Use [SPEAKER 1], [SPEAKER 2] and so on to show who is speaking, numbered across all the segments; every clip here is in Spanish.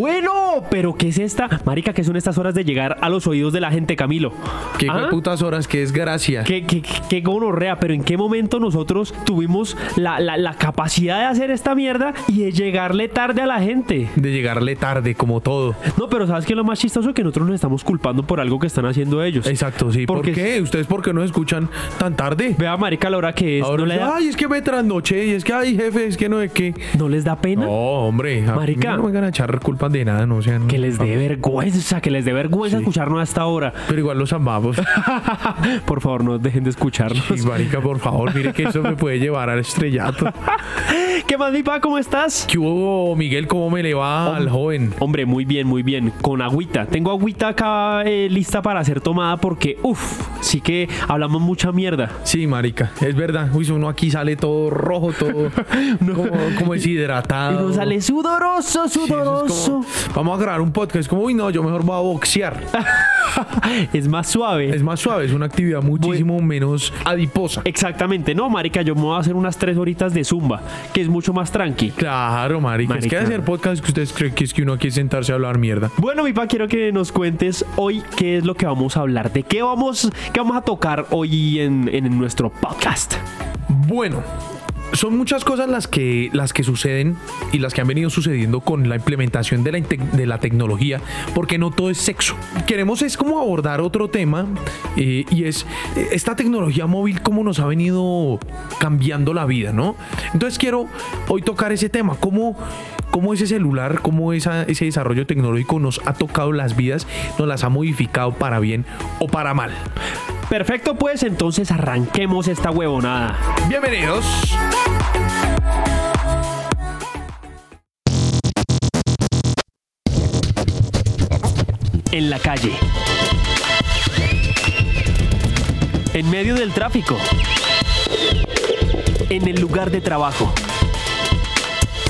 [SPEAKER 1] bueno, pero ¿qué es esta? Marica, ¿qué son estas horas de llegar a los oídos de la gente, Camilo?
[SPEAKER 2] Qué
[SPEAKER 1] ¿Ah?
[SPEAKER 2] putas horas, qué desgracia.
[SPEAKER 1] Qué, qué, qué gonorrea, pero ¿en qué momento nosotros tuvimos la, la- la capacidad de hacer esta mierda y de llegarle tarde a la gente?
[SPEAKER 2] De llegarle tarde, como todo.
[SPEAKER 1] No, pero ¿sabes qué es lo más chistoso? Que nosotros nos estamos culpando por algo que están haciendo ellos.
[SPEAKER 2] Exacto, sí. ¿Por qué? ¿Ustedes por qué no escuchan tan tarde?
[SPEAKER 1] Vea, marica, la hora que es.
[SPEAKER 2] Ahora
[SPEAKER 1] ¿No, le da-
[SPEAKER 2] ay, es que me trasnoché y es que, ay, jefe, es que no es que.
[SPEAKER 1] ¿No les da pena?
[SPEAKER 2] No, hombre. a mí
[SPEAKER 1] Marica.
[SPEAKER 2] No me van a echar culpas de nada, no sean.
[SPEAKER 1] Que les dé vergüenza, que les dé vergüenza
[SPEAKER 2] Sí.
[SPEAKER 1] escucharnos hasta ahora.
[SPEAKER 2] Pero igual los amamos.
[SPEAKER 1] Por favor, no dejen de escucharnos.
[SPEAKER 2] Y marica, por favor, mire que eso me puede llevar al estrellato.
[SPEAKER 1] ¿Qué más, mi pa? ¿Cómo estás?
[SPEAKER 2] ¿Qué hubo, Miguel? ¿Cómo me le va al joven?
[SPEAKER 1] Hombre, muy bien, muy bien. Con agüita. Tengo agüita acá eh, lista para ser tomada porque, uff, sí que hablamos mucha mierda.
[SPEAKER 2] Sí, marica, es verdad. Uy, uno aquí sale todo rojo, todo como, como
[SPEAKER 1] Y
[SPEAKER 2] deshidratado.
[SPEAKER 1] nos sale sudoroso,
[SPEAKER 2] Sí, es
[SPEAKER 1] sudoroso.
[SPEAKER 2] como, vamos a grabar un podcast. Es como, uy, no, yo mejor voy a boxear.
[SPEAKER 1] es más suave.
[SPEAKER 2] Es más suave, es una actividad muchísimo menos adiposa.
[SPEAKER 1] Exactamente, no, marica, yo me voy a hacer unas tres horitas de zumba, que es mucho más tranqui.
[SPEAKER 2] Claro, marica. Es que hacer podcast que ustedes creen que es que uno aquí sentarse a hablar mierda.
[SPEAKER 1] Bueno, mi pa, quiero que nos cuentes hoy qué es lo que vamos a hablar, de qué vamos, qué vamos a tocar hoy en, en nuestro podcast.
[SPEAKER 2] Bueno, son muchas cosas las que, las que suceden y las que han venido sucediendo con la implementación de la, de la tecnología, porque no todo es sexo. Queremos es como abordar otro tema eh, y es esta tecnología móvil, cómo nos ha venido cambiando la vida, ¿no? Entonces quiero hoy tocar ese tema, cómo... Cómo ese celular, cómo esa- ese desarrollo tecnológico nos ha tocado las vidas, nos las ha modificado para bien o para mal.
[SPEAKER 1] Perfecto, pues entonces arranquemos esta huevonada.
[SPEAKER 2] Bienvenidos.
[SPEAKER 1] En la calle. En medio del tráfico. En el lugar de trabajo.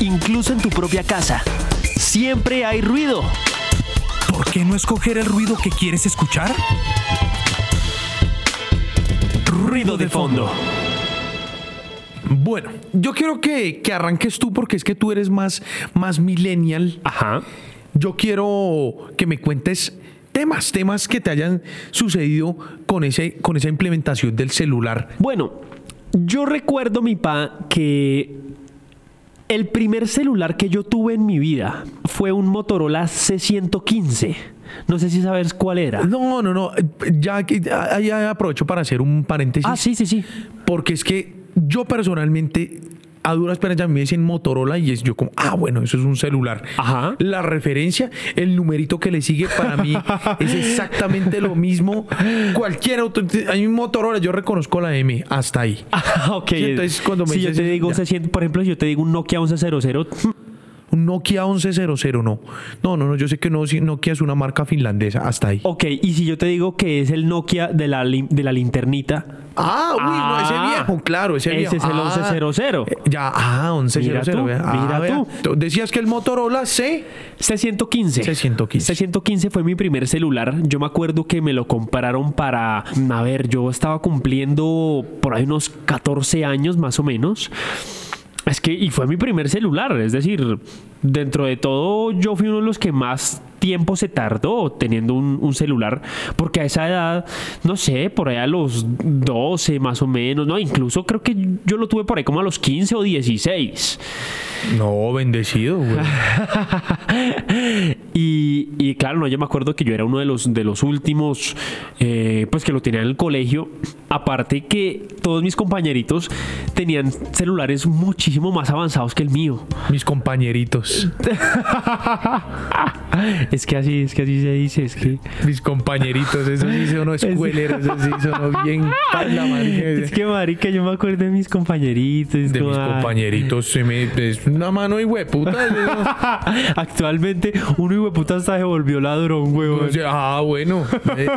[SPEAKER 1] Incluso en tu propia casa. Siempre hay ruido.
[SPEAKER 3] ¿Por qué no escoger el ruido que quieres escuchar?
[SPEAKER 1] Ruido de fondo.
[SPEAKER 2] Bueno, yo quiero que, que arranques tú porque es que tú eres más, más millennial.
[SPEAKER 1] Ajá.
[SPEAKER 2] Yo quiero que me cuentes temas, temas que te hayan sucedido con, ese, con esa implementación del celular.
[SPEAKER 1] Bueno, yo recuerdo, mi pa, que el primer celular que yo tuve en mi vida fue un Motorola C115. No sé si sabes cuál era.
[SPEAKER 2] No, no, no. Ya, ahí aprovecho para hacer un paréntesis.
[SPEAKER 1] Ah, sí, sí, sí.
[SPEAKER 2] Porque es que yo personalmente, a duras penas ya me dicen Motorola y es yo como, ah, bueno, eso es un celular.
[SPEAKER 1] Ajá.
[SPEAKER 2] La referencia, el numerito que le sigue para mí es exactamente lo mismo. Cualquier otro, hay un Motorola, yo reconozco la M, hasta ahí.
[SPEAKER 1] Ah, ok.
[SPEAKER 2] Entonces, cuando me
[SPEAKER 1] si yo te digo, se siente, por ejemplo, si yo te digo un Nokia 1100,
[SPEAKER 2] Un Nokia 1100, no. No, no, no, yo sé que no, Nokia es una marca finlandesa, hasta ahí.
[SPEAKER 1] ok, y si yo te digo que es el Nokia de la, de la linternita,
[SPEAKER 2] Ah, uy, no,
[SPEAKER 1] Ah,
[SPEAKER 2] ese viejo, claro, ese
[SPEAKER 1] ese
[SPEAKER 2] viejo.
[SPEAKER 1] es el
[SPEAKER 2] Ah,
[SPEAKER 1] 1100.
[SPEAKER 2] eh, Ya, ah, 1100.
[SPEAKER 1] Mira tú.
[SPEAKER 2] Ah,
[SPEAKER 1] mira tú.
[SPEAKER 2] Decías que el Motorola C.
[SPEAKER 1] C115.
[SPEAKER 2] C115.
[SPEAKER 1] C115 fue mi primer celular. Yo me acuerdo que me lo compraron para, a ver, yo estaba cumpliendo por ahí unos 14 años más o menos. Es que, y fue mi primer celular, es decir, dentro de todo yo fui uno de los que más tiempo se tardó teniendo un, un celular, porque a esa edad, no sé, por ahí a los 12 más o menos, no, incluso creo que yo lo tuve por ahí como a los 15 o 16.
[SPEAKER 2] No, bendecido, güey.
[SPEAKER 1] y, y claro, no, yo me acuerdo que yo era uno de los, de los últimos, eh, pues que lo tenía en el colegio. Aparte que todos mis compañeritos tenían celulares muchísimo más avanzados que el mío.
[SPEAKER 2] Mis compañeritos.
[SPEAKER 1] Es que así, es que así se dice, es que...
[SPEAKER 2] Mis compañeritos, eso sí son unos escueleros, eso sí son bien pala, marica.
[SPEAKER 1] Es que marica, yo me acuerdo de mis compañeritos.
[SPEAKER 2] De
[SPEAKER 1] como,
[SPEAKER 2] mis
[SPEAKER 1] ay.
[SPEAKER 2] compañeritos se me es una mano y hueputa.
[SPEAKER 1] Actualmente, uno hijo de puta hasta se volvió ladrón, huevón.
[SPEAKER 2] ah, bueno. Eh,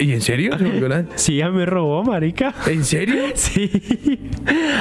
[SPEAKER 2] ¿Y en serio? ¿Se volvió la-
[SPEAKER 1] Sí, ya me robó, marica.
[SPEAKER 2] ¿En serio?
[SPEAKER 1] Sí.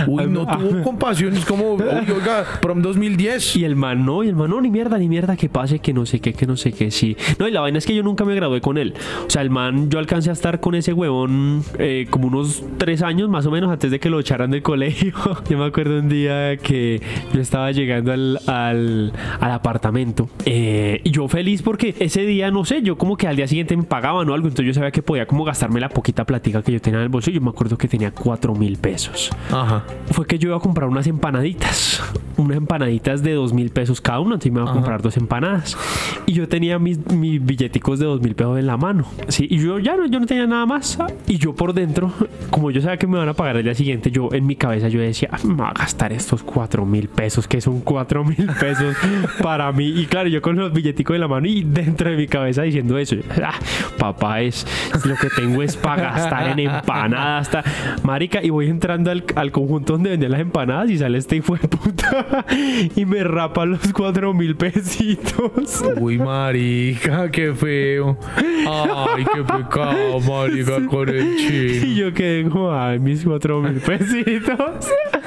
[SPEAKER 2] Uy, no
[SPEAKER 1] Ah,
[SPEAKER 2] tuvo compasión. Es como, uy, oiga, prom 2010.
[SPEAKER 1] Y el man no, y el man no, ni mierda, ni mierda, que pase, que no sé qué, que no sé qué, sí. No, y la vaina es que yo nunca me gradué con él. O sea, el man, yo alcancé a estar con ese huevón eh, como unos tres años más o menos antes de que lo echaran del colegio. yo me acuerdo un día que yo estaba llegando al, al, al apartamento eh, y yo feliz porque ese día, no sé, yo como que al día siguiente me pagaban o algo, entonces yo sabía que podía como gastarme la poquita platica que yo tenía en el bolsillo. Yo me acuerdo que tenía cuatro mil pesos
[SPEAKER 2] Ajá.
[SPEAKER 1] fue que yo iba a comprar unas empanaditas. Unas empanaditas de dos mil pesos cada una. Entonces me iba a comprar dos empanadas. Y yo tenía mis, mis billeticos de dos mil pesos en la mano. Sí, y yo ya no, yo no tenía nada más. Y yo por dentro, como yo sabía que me van a pagar el día siguiente, yo en mi cabeza yo decía, "Ah, me voy a gastar estos cuatro mil pesos, que son cuatro mil pesos para mí. Y claro, yo con los billeticos en la mano y dentro de mi cabeza diciendo eso. "Ah, papá, es lo que tengo es para gastar en empanadas. Ta-". Marica, y voy entrando al, al conjunto donde vendían las empanadas y sale este hijo de puta y me rapa los cuatro mil pesitos.
[SPEAKER 2] Uy, marica, qué feo. Ay, qué pecado, marica, con el
[SPEAKER 1] Y
[SPEAKER 2] chino.
[SPEAKER 1] yo quedé como, ay, mis cuatro mil pesitos.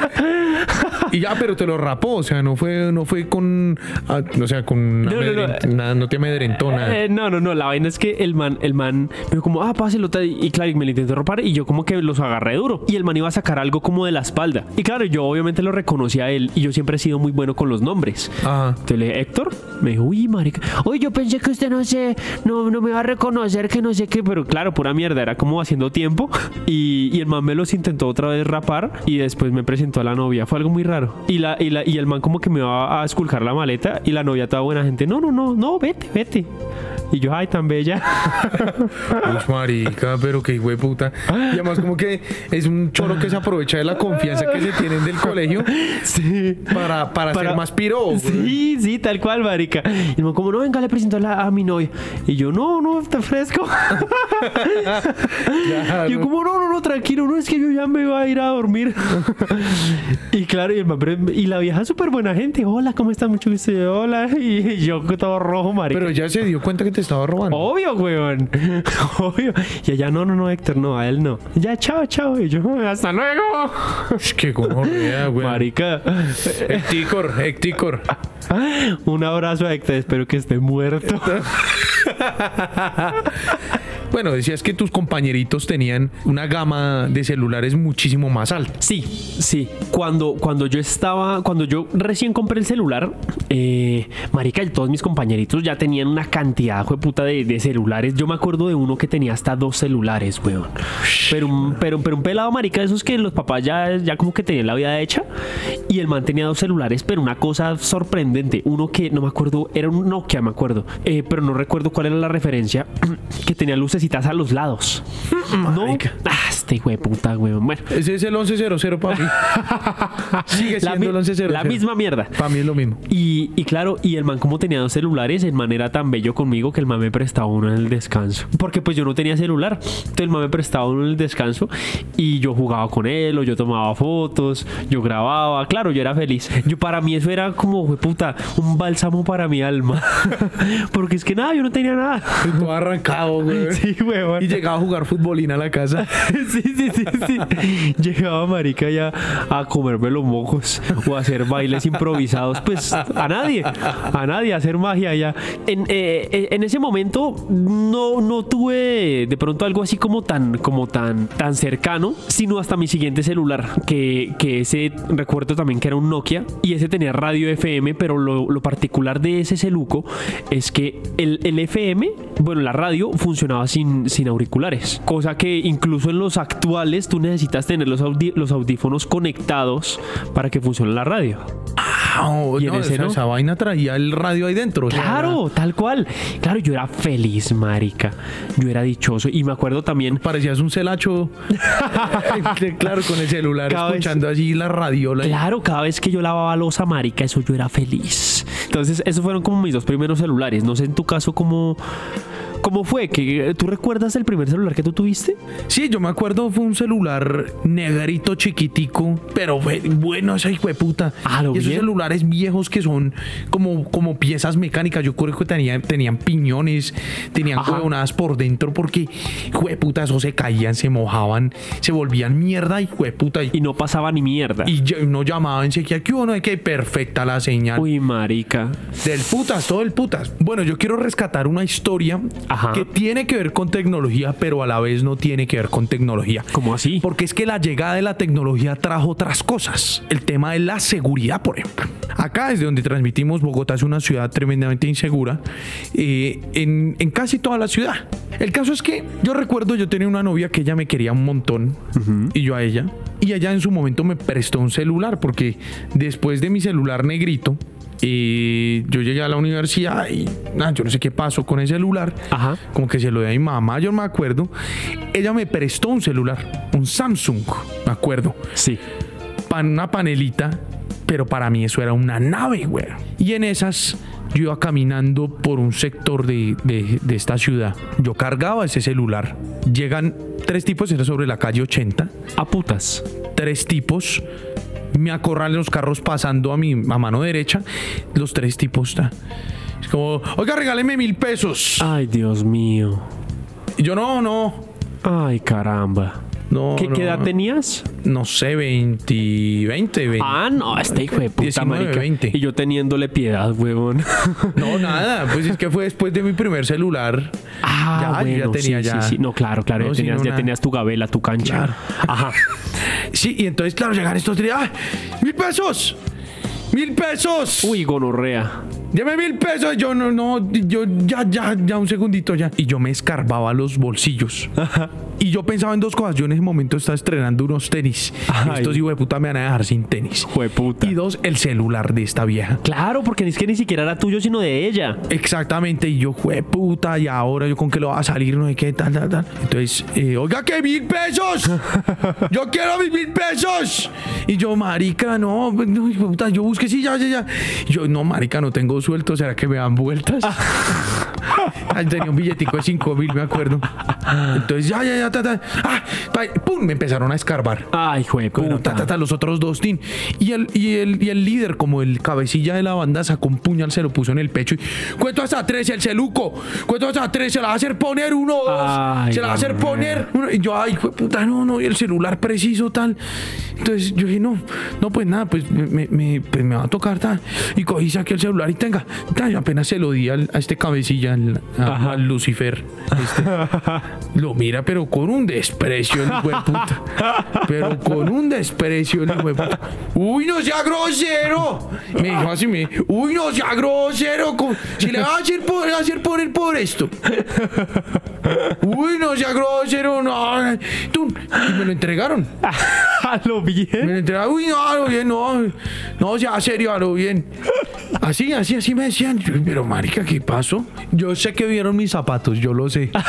[SPEAKER 2] Y ya, pero te lo rapó, o sea, no fue, no fue con, ah, o sea, con
[SPEAKER 1] No, no, no.
[SPEAKER 2] nada, no te amedrentó nada.
[SPEAKER 1] Eh, no, no, no, la vaina es que el man, el man me dijo como, ah, páselo, tal", y claro, y me lo intentó ropar y yo como que los agarré duro. Y el man iba a sacar algo como de la espalda. Y claro, yo obviamente lo reconocí a él y yo siempre he sido muy bueno con los nombres.
[SPEAKER 2] Ajá.
[SPEAKER 1] Entonces le dije, Héctor, me dijo, uy, marica, uy, yo pensé que usted no sé, no, no me va a reconocer, que no sé qué, pero claro, pura mierda, era como haciendo tiempo. Y, y el man me los intentó otra vez rapar y después me presentó a la novia, fue algo muy raro. Y, la, y, la, y el man como que me va a esculcar la maleta y la novia toda buena gente, no, no, no, no, vete, vete. Y yo, ay, tan bella.
[SPEAKER 2] Uy, marica, pero qué hijo de puta. Y además como que es un choro que se aprovecha de la confianza que se tienen del colegio
[SPEAKER 1] sí.
[SPEAKER 2] para, para, ser más piro. güey.
[SPEAKER 1] Sí, sí, tal cual, marica. Y el man como, no, venga, le presento a, la- a mi novia. Y yo, no, no, está fresco.
[SPEAKER 2] Claro.
[SPEAKER 1] Y yo como, no, no, no, tranquilo, no, es que yo ya me voy a ir a dormir. Y claro, y, el y la vieja súper buena gente. Hola, ¿cómo está? Mucho gusto. Hola. Y yo todo rojo, marica.
[SPEAKER 2] Pero ya se dio cuenta que te estaba robando.
[SPEAKER 1] Obvio, weón. Obvio. Y ella, no, no, no, Héctor, no, a él no. Ya, chao, chao. Y yo, hasta luego.
[SPEAKER 2] Qué gonorrea, güey.
[SPEAKER 1] Marica.
[SPEAKER 2] Hecticor, Hecticor.
[SPEAKER 1] Un abrazo a Héctor, espero que esté muerto.
[SPEAKER 2] Bueno, decías que tus compañeritos tenían una gama de celulares muchísimo más alta.
[SPEAKER 1] Sí, sí. Cuando, cuando yo estaba, cuando yo recién compré el celular, eh, marica, y todos mis compañeritos ya tenían una cantidad, de de, de celulares. Yo me acuerdo de uno que tenía hasta dos celulares, weón. Pero un, pero, pero un pelado, marica, esos que los papás ya, ya como que tenían la vida hecha. Y el man tenía dos celulares, pero una cosa sorprendente. Uno que no me acuerdo, era un Nokia, me acuerdo. Eh, pero no recuerdo cuál era la referencia. que tenía lucecitas a los lados. No. Ah, este güey, puta, weón. Bueno.
[SPEAKER 2] Ese es el 1100 para mí. Sigue
[SPEAKER 1] La,
[SPEAKER 2] siendo
[SPEAKER 1] mi-
[SPEAKER 2] el 1100.
[SPEAKER 1] la misma mierda.
[SPEAKER 2] Para mí es lo mismo.
[SPEAKER 1] Y, y claro, y el man como tenía dos celulares, el man era tan bello conmigo que el man me prestaba uno en el descanso. Porque pues yo no tenía celular. Entonces el man me prestaba uno en el descanso y yo jugaba con él o yo tomaba fotos, yo grababa. Claro, yo era feliz. Yo para mí eso era como, "Jue puta, un bálsamo para mi alma. Porque es que nada, yo no tenía nada.
[SPEAKER 2] Todo arrancado, güey.
[SPEAKER 1] Sí, huevón.
[SPEAKER 2] Y llegaba a jugar futbolín a la casa.
[SPEAKER 1] Sí, sí, sí, sí. Llegaba marica ya a comerme los mocos o a hacer bailes improvisados. Pues a nadie, a nadie, a hacer magia ya. En, eh, en ese momento no, no tuve de pronto algo así como tan, como tan, tan cercano, sino hasta mi siguiente celular, que, que ese recuerdo también que era un Nokia y ese tenía radio FM, pero lo, lo particular de ese celuco es que el, el FM, bueno, la radio funcionaba sin, sin auriculares, cosa que incluso en los actuales tú necesitas tener los, audi- los audífonos conectados para que funcione la radio.
[SPEAKER 2] Ah, oh,
[SPEAKER 1] ¿Y en
[SPEAKER 2] no,
[SPEAKER 1] ese
[SPEAKER 2] esa,
[SPEAKER 1] no?
[SPEAKER 2] esa vaina traía el radio ahí dentro. o sea,
[SPEAKER 1] Claro, tal cual. Claro, yo era feliz, marica. Yo era dichoso y me acuerdo también
[SPEAKER 2] Parecías un celacho. claro, con el celular
[SPEAKER 1] Cada vez-
[SPEAKER 2] escuchando allí la radiola.
[SPEAKER 1] Claro, cada vez que yo lavaba losa, marica, eso yo era feliz. Entonces, esos fueron como mis dos primeros celulares. No sé en tu caso cómo, ¿Cómo fue? ¿Que, ¿Tú recuerdas el primer celular que tú tuviste?
[SPEAKER 2] Sí, yo me acuerdo, fue un celular negrito chiquitico, pero bueno esa hijo de puta.
[SPEAKER 1] Ah, lo
[SPEAKER 2] y esos
[SPEAKER 1] bien.
[SPEAKER 2] celulares viejos que son como, como piezas mecánicas, yo creo que tenían, tenían piñones, tenían huevonadas por dentro, porque hijo de puta, eso se caían, se mojaban, se volvían mierda, hijo de puta. Y,
[SPEAKER 1] no pasaba ni mierda.
[SPEAKER 2] y ya- uno llamaba enseguida, que uno, que perfecta la señal.
[SPEAKER 1] Uy, marica.
[SPEAKER 2] Del putas, todo el putas. Bueno, yo quiero rescatar una historia
[SPEAKER 1] Ajá.
[SPEAKER 2] que tiene que ver con tecnología, pero a la vez no tiene que ver con tecnología.
[SPEAKER 1] ¿Cómo así?
[SPEAKER 2] Porque es que la llegada de la tecnología trajo otras cosas. El tema de la seguridad, por ejemplo. Acá, desde donde transmitimos, Bogotá es una ciudad tremendamente insegura eh, en, en casi toda la ciudad. El caso es que yo recuerdo, yo tenía una novia que ella me quería un montón y yo a ella. Y ella en su momento me prestó un celular porque después de mi celular negrito, eh, yo llegué a la universidad y ah, yo no sé qué pasó con el celular.
[SPEAKER 1] Ajá.
[SPEAKER 2] Como que se lo di a mi mamá, yo no me acuerdo. Ella me prestó un celular, un Samsung, me acuerdo.
[SPEAKER 1] Sí.
[SPEAKER 2] Pan, una panelita, pero para mí eso era una nave, güey. Y en esas yo iba caminando por un sector de, de- de esta ciudad. Yo cargaba ese celular. Llegan tres tipos, era sobre la calle 80
[SPEAKER 1] A putas.
[SPEAKER 2] tres tipos. Me acorralan los carros pasando a mi a mano derecha. Los tres tipos. ta. Es como, oiga, regáleme mil pesos.
[SPEAKER 1] Ay, Dios mío.
[SPEAKER 2] Y yo, no, no.
[SPEAKER 1] Ay, caramba.
[SPEAKER 2] No,
[SPEAKER 1] ¿Qué,
[SPEAKER 2] no,
[SPEAKER 1] qué edad tenías?
[SPEAKER 2] No sé, 20, 20, 20.
[SPEAKER 1] Ah, no, este hijo de puta
[SPEAKER 2] 19,
[SPEAKER 1] marica.
[SPEAKER 2] 20.
[SPEAKER 1] Y yo teniéndole piedad, huevón.
[SPEAKER 2] No, nada. Pues es que fue después de mi primer celular.
[SPEAKER 1] Ah,
[SPEAKER 2] Ya, yo ya
[SPEAKER 1] bueno,
[SPEAKER 2] tenía
[SPEAKER 1] sí,
[SPEAKER 2] ya-
[SPEAKER 1] sí, sí. No, claro, claro.
[SPEAKER 2] No,
[SPEAKER 1] ya tenías, ya tenías tu gabela, tu cancha.
[SPEAKER 2] Claro.
[SPEAKER 1] Ajá.
[SPEAKER 2] Sí, y entonces, claro, llegan estos tres. ¡Ay! ¡Mil pesos! ¡Mil pesos!
[SPEAKER 1] Uy, gonorrea.
[SPEAKER 2] Deme mil pesos. Yo no, no, yo ya, ya, ya, un segundito ya. Y yo me escarbaba los bolsillos. Y yo pensaba en dos cosas. Yo en ese momento estaba estrenando unos tenis.
[SPEAKER 1] Ay.
[SPEAKER 2] Estos hijos de puta me van a dejar sin tenis.
[SPEAKER 1] Jueputa.
[SPEAKER 2] Y dos, el celular de esta vieja.
[SPEAKER 1] Claro, porque es que ni siquiera era tuyo, sino de ella.
[SPEAKER 2] Exactamente, y yo, fue puta, y ahora yo con qué lo va a salir, no sé qué, tal, tal, tal. Entonces, eh, oiga, que mil pesos, yo quiero mis mil pesos. Y yo, marica, no, pues, no, hijo de puta, yo busqué, sí, ya, ya, ya. Y yo, no, marica, no tengo suelto, ¿será que me dan vueltas? Ay, tenía un billetico de cinco mil, me acuerdo. Entonces, ya, ya, ya, ta, ta. Ah, pa- pum, me empezaron a escarbar.
[SPEAKER 1] Ay,
[SPEAKER 2] Bueno,
[SPEAKER 1] puta.
[SPEAKER 2] ta, ta, ta, los otros dos, tin. Y el, y, el, y el líder, como el cabecilla de la banda, sacó un puñal, se lo puso en el pecho y cuento hasta tres, el celuco. Cuento hasta tres, se la va a hacer poner uno dos.
[SPEAKER 1] Ay,
[SPEAKER 2] se la va a hacer poner. uno. Y yo, ay, puta, no, no, y el celular preciso, tal. Entonces yo dije, no, no, pues nada, pues me, me, pues me va a tocar, tal. Y cogí, saqué el celular y tenga. Y apenas se lo di al- a este cabecilla, al, a-
[SPEAKER 1] Ajá.
[SPEAKER 2] al Lucifer. este. lo mira, pero con un desprecio, el hijo de puta. Pero con un desprecio, el hijo de puta. Uy, no sea grosero. Me dijo así, me uy, no sea grosero. con- Si le va a hacer, por, hacer poner por esto. Uy, no sea grosero, no. Tú, y me lo entregaron.
[SPEAKER 1] A lo
[SPEAKER 2] Me
[SPEAKER 1] bien.
[SPEAKER 2] lo entregaron. Uy, no, a lo bien, no. No, sea serio, a lo bien. Así, así, así me decían. Yo, Pero, marica, ¿qué pasó? Yo sé que vieron mis zapatos, yo lo sé.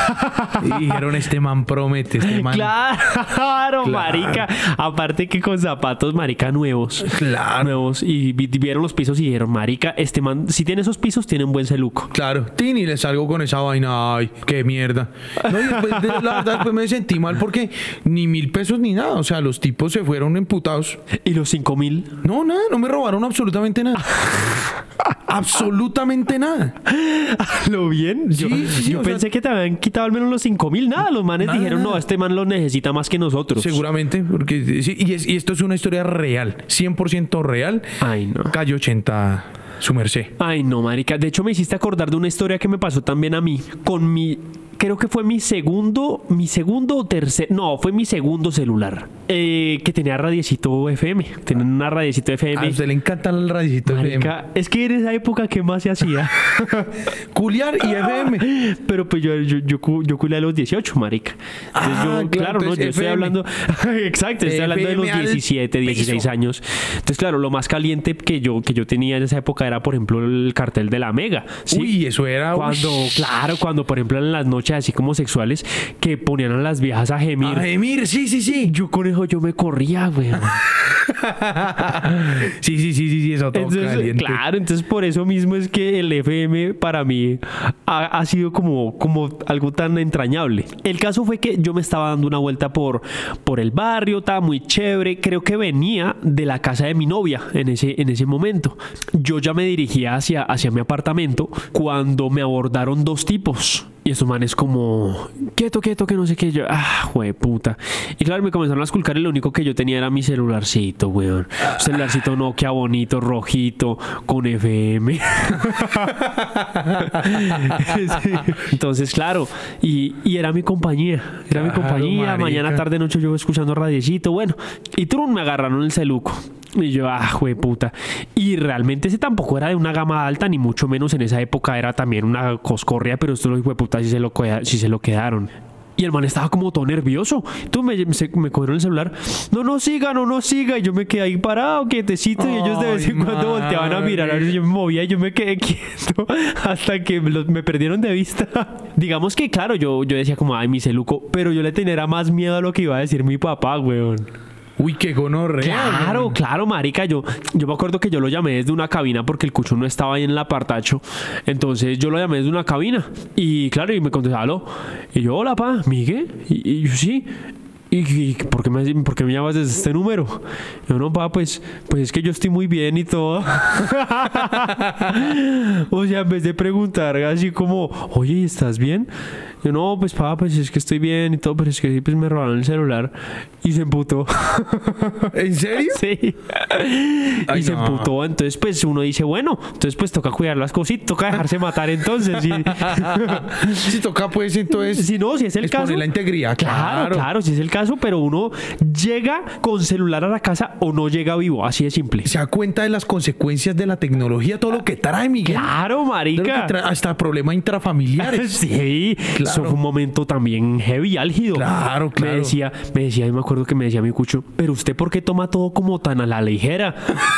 [SPEAKER 2] Y dijeron, este man promete, este man.
[SPEAKER 1] Claro, marica. Aparte que con zapatos, marica, nuevos.
[SPEAKER 2] Claro.
[SPEAKER 1] Nuevos. Y vi- vieron los pisos y dijeron, marica, este man, si tiene esos pisos, tiene un buen celuco.
[SPEAKER 2] Claro, Tini, le salgo con esa vaina. Ay, qué mierda. No, y después, de- la verdad, después me sentí mal porque ni mil pesos ni nada. O sea, los tipos se fueron emputados.
[SPEAKER 1] Y los cinco mil.
[SPEAKER 2] No, nada, no me robaron absolutamente nada. absolutamente nada.
[SPEAKER 1] ¿Lo bien? Yo,
[SPEAKER 2] Sí,
[SPEAKER 1] yo
[SPEAKER 2] sea-
[SPEAKER 1] pensé que te habían quitado al menos los cinco mil. Nada, los manes
[SPEAKER 2] Nada,
[SPEAKER 1] dijeron, no, este man lo necesita más que nosotros.
[SPEAKER 2] Seguramente, porque sí, y, es- y esto es una historia real, 100% real.
[SPEAKER 1] Ay, no.
[SPEAKER 2] Calle 80, su merced.
[SPEAKER 1] Ay, no, marica. De hecho, me hiciste acordar de una historia que me pasó también a mí. Con mi. Creo que fue mi segundo. Mi segundo o tercer. No, fue mi segundo celular. eh, que tenía radiecito FM. Tenía una radiecito FM.
[SPEAKER 2] A usted le encanta el radicito FM.
[SPEAKER 1] Es que en esa época, ¿qué más se hacía?
[SPEAKER 2] Culiar y FM.
[SPEAKER 1] Pero pues yo, yo, yo, yo culé a los 18, marica. Entonces
[SPEAKER 2] Ah,
[SPEAKER 1] yo,
[SPEAKER 2] claro,
[SPEAKER 1] no, yo estoy hablando. Exacto, estoy hablando de los
[SPEAKER 2] FM al
[SPEAKER 1] 17, 16
[SPEAKER 2] piso.
[SPEAKER 1] años. Entonces, claro, lo más caliente que yo, que yo tenía en esa época era, por ejemplo, el cartel de la Mega. ¿sí?
[SPEAKER 2] Uy, eso era. uy.
[SPEAKER 1] Cuando, claro, cuando por ejemplo en las noches noche, así como sexuales, que ponían a las viejas a gemir.
[SPEAKER 2] A gemir, sí, sí, sí.
[SPEAKER 1] Yo con eso yo me corría, güey.
[SPEAKER 2] sí, sí, sí, sí, sí, eso todo
[SPEAKER 1] Entonces,
[SPEAKER 2] caliente.
[SPEAKER 1] claro, entonces por eso mismo es que el FM para mí ha, ha sido como, como algo tan entrañable. El caso fue que yo me estaba dando una vuelta por, por el barrio, estaba muy chévere, creo que venía de la casa de mi novia en ese, en ese momento. Yo ya me dirigía hacia, hacia mi apartamento cuando me abordaron dos tipos. Y estos manes como, quieto, quieto, que no sé qué. Yo, ah, puta. Y claro, me comenzaron a esculcar y lo único que yo tenía era mi celularcito, weón. Un celularcito Nokia bonito, rojito, con FM. Sí. Entonces, claro, y, y era mi compañía. Era mi compañía.
[SPEAKER 2] marica.
[SPEAKER 1] Mañana, tarde, noche yo escuchando radiecito. Bueno, y trun, me agarraron el celuco. Y yo, ah, güey, puta. Y realmente ese tampoco era de una gama alta, ni mucho menos en esa época era también una coscorria, pero esto los puta sí se lo, sí se lo quedaron. Y el man estaba como todo nervioso. Tú me, se- me cogieron el celular. No, no siga, no, no siga. Y yo me quedé ahí parado, quietecito. y ellos de vez en cuando volteaban a mirar a ver si yo me movía. Y yo me quedé quieto hasta que me, los- me perdieron de vista. Digamos que, claro, yo, yo decía como, ay, mi celuco. Pero yo le tenía más miedo a lo que iba a decir mi papá, weón.
[SPEAKER 2] Uy, qué gonorrea.
[SPEAKER 1] Claro, claro, marica. Yo, yo me acuerdo que yo lo llamé desde una cabina porque el cucho no estaba ahí en el apartacho. Entonces yo lo llamé desde una cabina. Y claro, y me contestó, aló. Y yo, hola, pa, Miguel. Y, yo, sí. ¿Y, y por, qué me, por me llamas desde este número? Yo, no, pa, pues, pues es que yo estoy muy bien y todo. o sea, en vez de preguntar así como, oye, ¿estás bien? Yo, no, pues, pa, pues es que estoy bien y todo, pero es que pues, me robaron el celular. Y se emputó.
[SPEAKER 2] ¿En serio?
[SPEAKER 1] Sí.
[SPEAKER 2] Ay,
[SPEAKER 1] y se
[SPEAKER 2] no.
[SPEAKER 1] emputó. Entonces, pues uno dice, bueno, entonces pues toca cuidar las cositas, toca dejarse matar entonces. Y-
[SPEAKER 2] si toca, pues entonces.
[SPEAKER 1] si no, si es el
[SPEAKER 2] es
[SPEAKER 1] caso.
[SPEAKER 2] la integridad,
[SPEAKER 1] Claro,
[SPEAKER 2] claro.
[SPEAKER 1] claro, si es el caso, pero uno llega con celular a la casa o no llega vivo, así de simple.
[SPEAKER 2] Se da cuenta de las consecuencias de la tecnología, todo lo que trae, Miguel.
[SPEAKER 1] Claro, marica.
[SPEAKER 2] hasta problemas intrafamiliares.
[SPEAKER 1] Sí,
[SPEAKER 2] Claro.
[SPEAKER 1] Eso fue un momento también heavy, álgido.
[SPEAKER 2] Claro, claro.
[SPEAKER 1] Me decía, me decía, y me acuerdo que me decía mi cucho, pero usted por qué toma todo como tan a la ligera?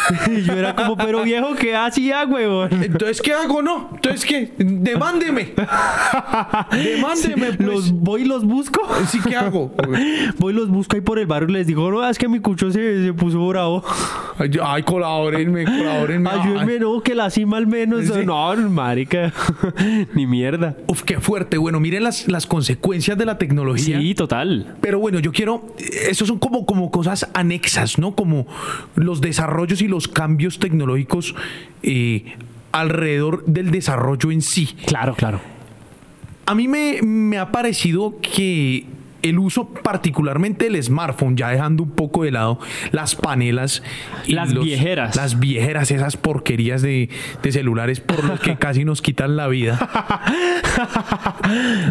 [SPEAKER 1] y yo era como, pero viejo, ¿qué hacía, huevón?
[SPEAKER 2] Entonces, ¿qué hago? No. Entonces, ¿qué? Demándeme. Demándeme, pues.
[SPEAKER 1] Los voy y los busco.
[SPEAKER 2] Sí, ¿qué hago?
[SPEAKER 1] Voy y los busco ahí por el barrio y les digo, no, es que mi cucho se, se puso bravo.
[SPEAKER 2] Ay, Ay, colabórenme, colabórenme.
[SPEAKER 1] Ayúdenme, no, que la cima al menos.
[SPEAKER 2] Sí.
[SPEAKER 1] No, marica. Ni mierda.
[SPEAKER 2] Uf, qué fuerte. Bueno, miren las, las consecuencias de la tecnología.
[SPEAKER 1] Sí, total.
[SPEAKER 2] Pero bueno, yo quiero, esos son como, como cosas anexas, ¿no? Como los desarrollos y los cambios tecnológicos eh, alrededor del desarrollo en sí.
[SPEAKER 1] Claro, claro.
[SPEAKER 2] A mí me, me ha parecido que el uso particularmente del smartphone, ya dejando un poco de lado las panelas. y
[SPEAKER 1] Las viejeras.
[SPEAKER 2] Las viejeras, esas porquerías de, de celulares por los que casi nos quitan la vida.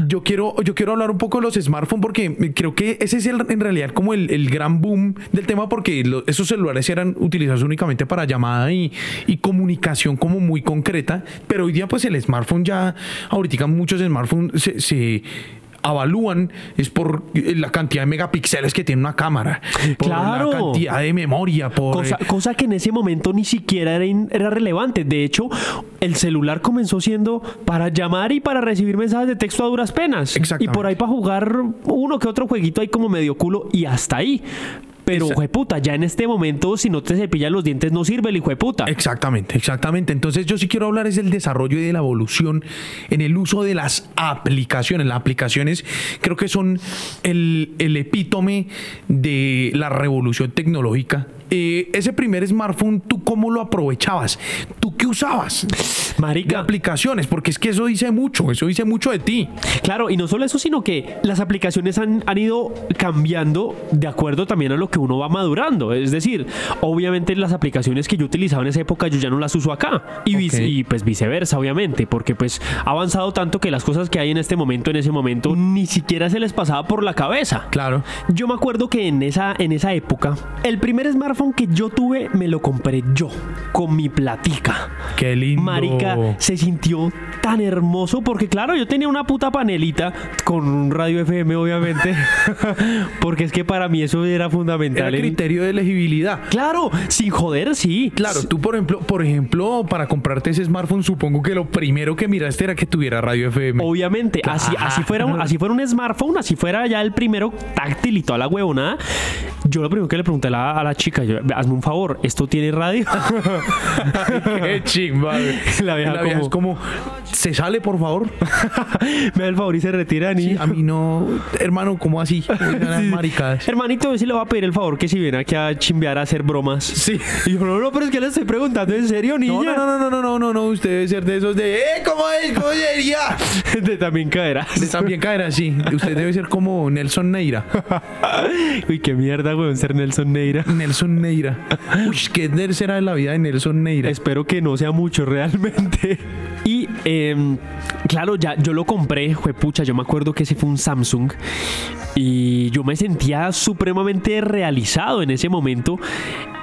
[SPEAKER 2] yo, quiero, yo quiero hablar un poco de los smartphones porque creo que ese es el- en realidad como el, el gran boom del tema porque lo- esos celulares eran utilizados únicamente para llamada y, y comunicación como muy concreta, pero hoy día pues el smartphone ya, ahorita muchos smartphones se... se avalúan es por la cantidad de megapíxeles que tiene una cámara, por
[SPEAKER 1] Claro.
[SPEAKER 2] la cantidad de memoria, por
[SPEAKER 1] Cosa, cosa que en ese momento ni siquiera era, in- era relevante. De hecho, el celular comenzó siendo para llamar y para recibir mensajes de texto a duras penas. Y por ahí para jugar uno que otro jueguito ahí como medio culo y hasta ahí. Pero,
[SPEAKER 2] Esa-
[SPEAKER 1] hijo de puta, ya en este momento, si no te cepillas los dientes, no sirve el hijo de puta.
[SPEAKER 2] Exactamente, exactamente. Entonces yo sí quiero hablar es del desarrollo y de la evolución en el uso de las aplicaciones. Las aplicaciones creo que son el, el epítome de la revolución tecnológica. Eh, ese primer smartphone, ¿tú cómo lo aprovechabas? ¿Tú qué usabas? De
[SPEAKER 1] Marica.
[SPEAKER 2] aplicaciones, porque es que eso dice mucho, eso dice mucho de ti.
[SPEAKER 1] Claro, y no solo eso, sino que las aplicaciones han, han ido cambiando de acuerdo también a lo que uno va madurando. Es decir, obviamente las aplicaciones que yo utilizaba en esa época yo ya no las uso acá. Y pues viceversa, obviamente, porque pues ha avanzado tanto que las cosas que hay en este momento, en ese momento, ni siquiera se les pasaba por la cabeza.
[SPEAKER 2] Claro.
[SPEAKER 1] Yo me acuerdo que en esa, en esa época, el primer smartphone que yo tuve me lo compré yo, con mi platica.
[SPEAKER 2] Qué lindo.
[SPEAKER 1] Marica, se sintió tan hermoso porque claro, yo tenía una puta panelita con un radio FM obviamente, porque es que para mí eso era fundamental fundamental. El-
[SPEAKER 2] criterio de elegibilidad.
[SPEAKER 1] Claro, sin joder, sí.
[SPEAKER 2] Claro, tú por ejemplo, por ejemplo, para comprarte ese smartphone, supongo que lo primero que miraste era que tuviera radio FM.
[SPEAKER 1] Obviamente, así, así, fuera un, así fuera un smartphone, así fuera ya el primero táctil y toda la huevonada. Yo lo primero que le pregunté a la, a la chica, yo, hazme un favor, ¿esto tiene radio?
[SPEAKER 2] Qué chimba.
[SPEAKER 1] La vieja
[SPEAKER 2] La vieja es como, ¿se sale, por favor?
[SPEAKER 1] Me da el favor y se retira, ni.
[SPEAKER 2] Sí, a mí no, hermano, ¿cómo así?
[SPEAKER 1] Sí.
[SPEAKER 2] maricadas.
[SPEAKER 1] Hermanito, si le voy a pedir el favor que si viene aquí a chimbear a hacer bromas.
[SPEAKER 2] Sí.
[SPEAKER 1] Y yo, no, no, pero es que le estoy preguntando en serio, niña.
[SPEAKER 2] No, no, no, no, no, no, no, no, usted debe ser de esos de, ¡eh, cómo es, cómo sería!
[SPEAKER 1] De también caerá.
[SPEAKER 2] De también caer así. Usted debe ser como Nelson Neira.
[SPEAKER 1] Uy, qué mierda, weón, ser Nelson Neira.
[SPEAKER 2] Nelson Neira. Uy, ¿qué será de la vida de Nelson Neira?
[SPEAKER 1] Espero que no sea mucho realmente. Y em, claro, ya yo lo compré, fue pucha, yo me acuerdo que ese fue un Samsung y yo me sentía supremamente realizado en ese momento.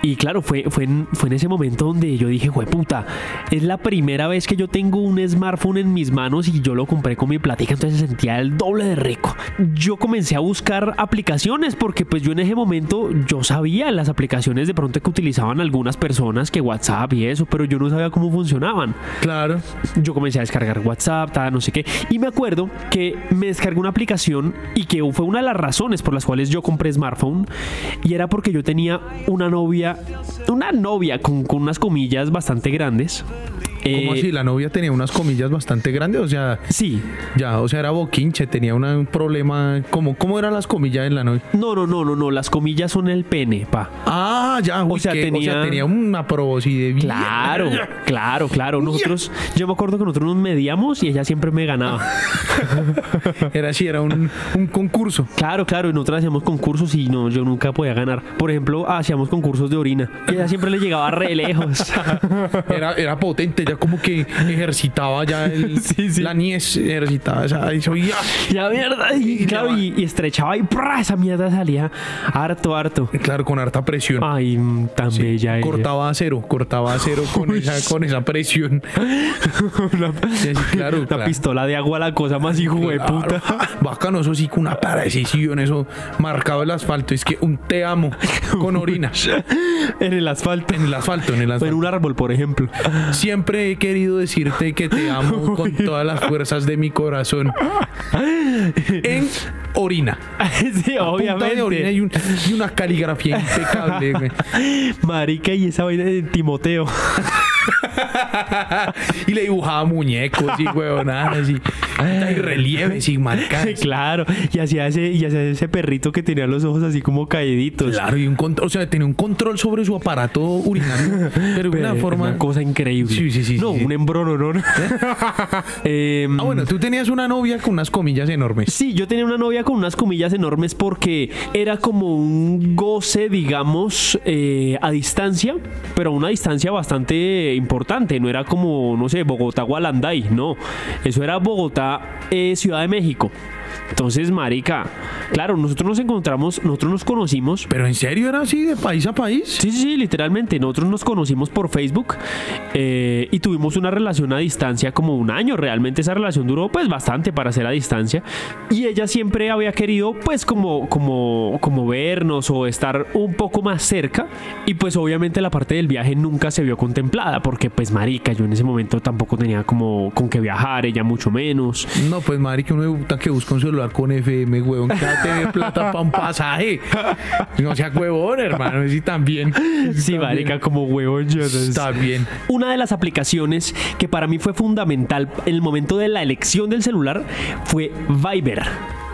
[SPEAKER 1] Y claro, fue, fue, en, fue en ese momento donde yo dije, puta, es la primera vez que yo tengo un smartphone en mis manos y yo lo compré con mi platica, entonces sentía el doble de rico. Yo comencé a buscar aplicaciones porque pues yo en ese momento yo sabía las aplicaciones de pronto que utilizaban algunas personas, que WhatsApp y eso, pero yo no sabía cómo funcionaban
[SPEAKER 2] Claro.
[SPEAKER 1] Yo comencé a descargar WhatsApp, no sé qué. Y me acuerdo que me descargué una aplicación y que fue una de las razones por las cuales yo compré smartphone. Y era porque yo tenía una novia, una novia con unas comillas bastante grandes.
[SPEAKER 2] ¿Cómo
[SPEAKER 1] Eh,
[SPEAKER 2] así? La novia tenía unas comillas bastante grandes, o sea,
[SPEAKER 1] Sí.
[SPEAKER 2] ya, o sea, era boquinche, tenía una- un problema. ¿Cómo, ¿Cómo eran las comillas en la novia?
[SPEAKER 1] No, no, no, no, no. Las comillas son el pene, pa.
[SPEAKER 2] Ah, ya, uy,
[SPEAKER 1] sea,
[SPEAKER 2] que-
[SPEAKER 1] tenía-
[SPEAKER 2] tenía una proboscidez.
[SPEAKER 1] Claro, claro, claro. Nosotros, yo me acuerdo que nosotros nos medíamos y ella siempre me ganaba.
[SPEAKER 2] Era así, era un, un concurso.
[SPEAKER 1] Claro, claro, y nosotros hacíamos concursos y no, yo nunca podía ganar. Por ejemplo, hacíamos concursos de orina. Y ella siempre le llegaba re lejos.
[SPEAKER 2] Era, era potente, ya como que ejercitaba ya el,
[SPEAKER 1] Sí, sí.
[SPEAKER 2] la niez, ejercitaba esa, eso, ya.
[SPEAKER 1] Ya mierda. Y claro, y, y estrechaba y ¡prá! esa mierda salía harto, harto.
[SPEAKER 2] Claro, con harta presión.
[SPEAKER 1] Ay, mm, tan
[SPEAKER 2] Sí,
[SPEAKER 1] bella ella.
[SPEAKER 2] cortaba a cero, cortaba a cero con,
[SPEAKER 1] Uy.
[SPEAKER 2] esa, con esa presión.
[SPEAKER 1] una,
[SPEAKER 2] claro, claro.
[SPEAKER 1] pistola de agua, la cosa más hijo de puta.
[SPEAKER 2] Bacano, eso sí, con una precisión, eso marcado el asfalto. Es que un te amo con orina
[SPEAKER 1] En el asfalto.
[SPEAKER 2] en el asfalto, en el
[SPEAKER 1] O en
[SPEAKER 2] asfalto.
[SPEAKER 1] un árbol, por ejemplo.
[SPEAKER 2] Siempre he querido decirte que te amo con todas las fuerzas de mi corazón. En orina.
[SPEAKER 1] sí,
[SPEAKER 2] Punta de orina y,
[SPEAKER 1] obviamente.
[SPEAKER 2] un- y una caligrafía impecable.
[SPEAKER 1] Marica y esa vaina de Timoteo.
[SPEAKER 2] y le dibujaba muñecos y huevonadas y, y relieves y marcas.
[SPEAKER 1] claro. Y hacía ese, y hacía ese perrito que tenía los ojos así como caíditos.
[SPEAKER 2] Claro, y un control, o sea, tenía un control sobre su aparato urinario, pero de una forma.
[SPEAKER 1] Una cosa increíble.
[SPEAKER 2] Sí, sí, sí,
[SPEAKER 1] No,
[SPEAKER 2] sí, sí.
[SPEAKER 1] un embrono, ¿no? Em,
[SPEAKER 2] Ah, bueno, tú tenías una novia con unas comillas enormes.
[SPEAKER 1] Sí, yo tenía una novia con unas comillas enormes porque era como un goce, digamos, eh, a distancia, pero a una distancia bastante importante. No era como, no sé, Bogotá-Gualanday, no. Eso era Bogotá-Ciudad de México. Entonces, marica, claro, nosotros nos encontramos, nosotros nos conocimos
[SPEAKER 2] Pero en serio era así de país a país.
[SPEAKER 1] Sí, sí, sí, literalmente. Nosotros nos conocimos por Facebook eh, y tuvimos una relación a distancia como un año. Realmente esa relación duró pues bastante para ser a distancia. Y ella siempre había querido pues como, como, como vernos o estar un poco más cerca. Y pues obviamente la parte del viaje nunca se vio contemplada porque pues marica, yo en ese momento tampoco tenía como con qué viajar, ella mucho menos.
[SPEAKER 2] No, pues que uno que busca un celular con FM, huevón, que va a tener plata para un pasaje. No sea huevón, hermano, sí también.
[SPEAKER 1] Sí, marica, como huevón yo.
[SPEAKER 2] Está bien.
[SPEAKER 1] Una de las aplicaciones que para mí fue fundamental en el momento de la elección del celular fue Viber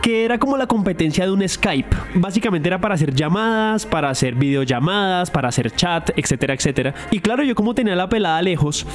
[SPEAKER 1] que era como la competencia de un Skype. Básicamente era para hacer llamadas, para hacer videollamadas, para hacer chat, etcétera, etcétera. Y claro, yo como tenía la pelada lejos,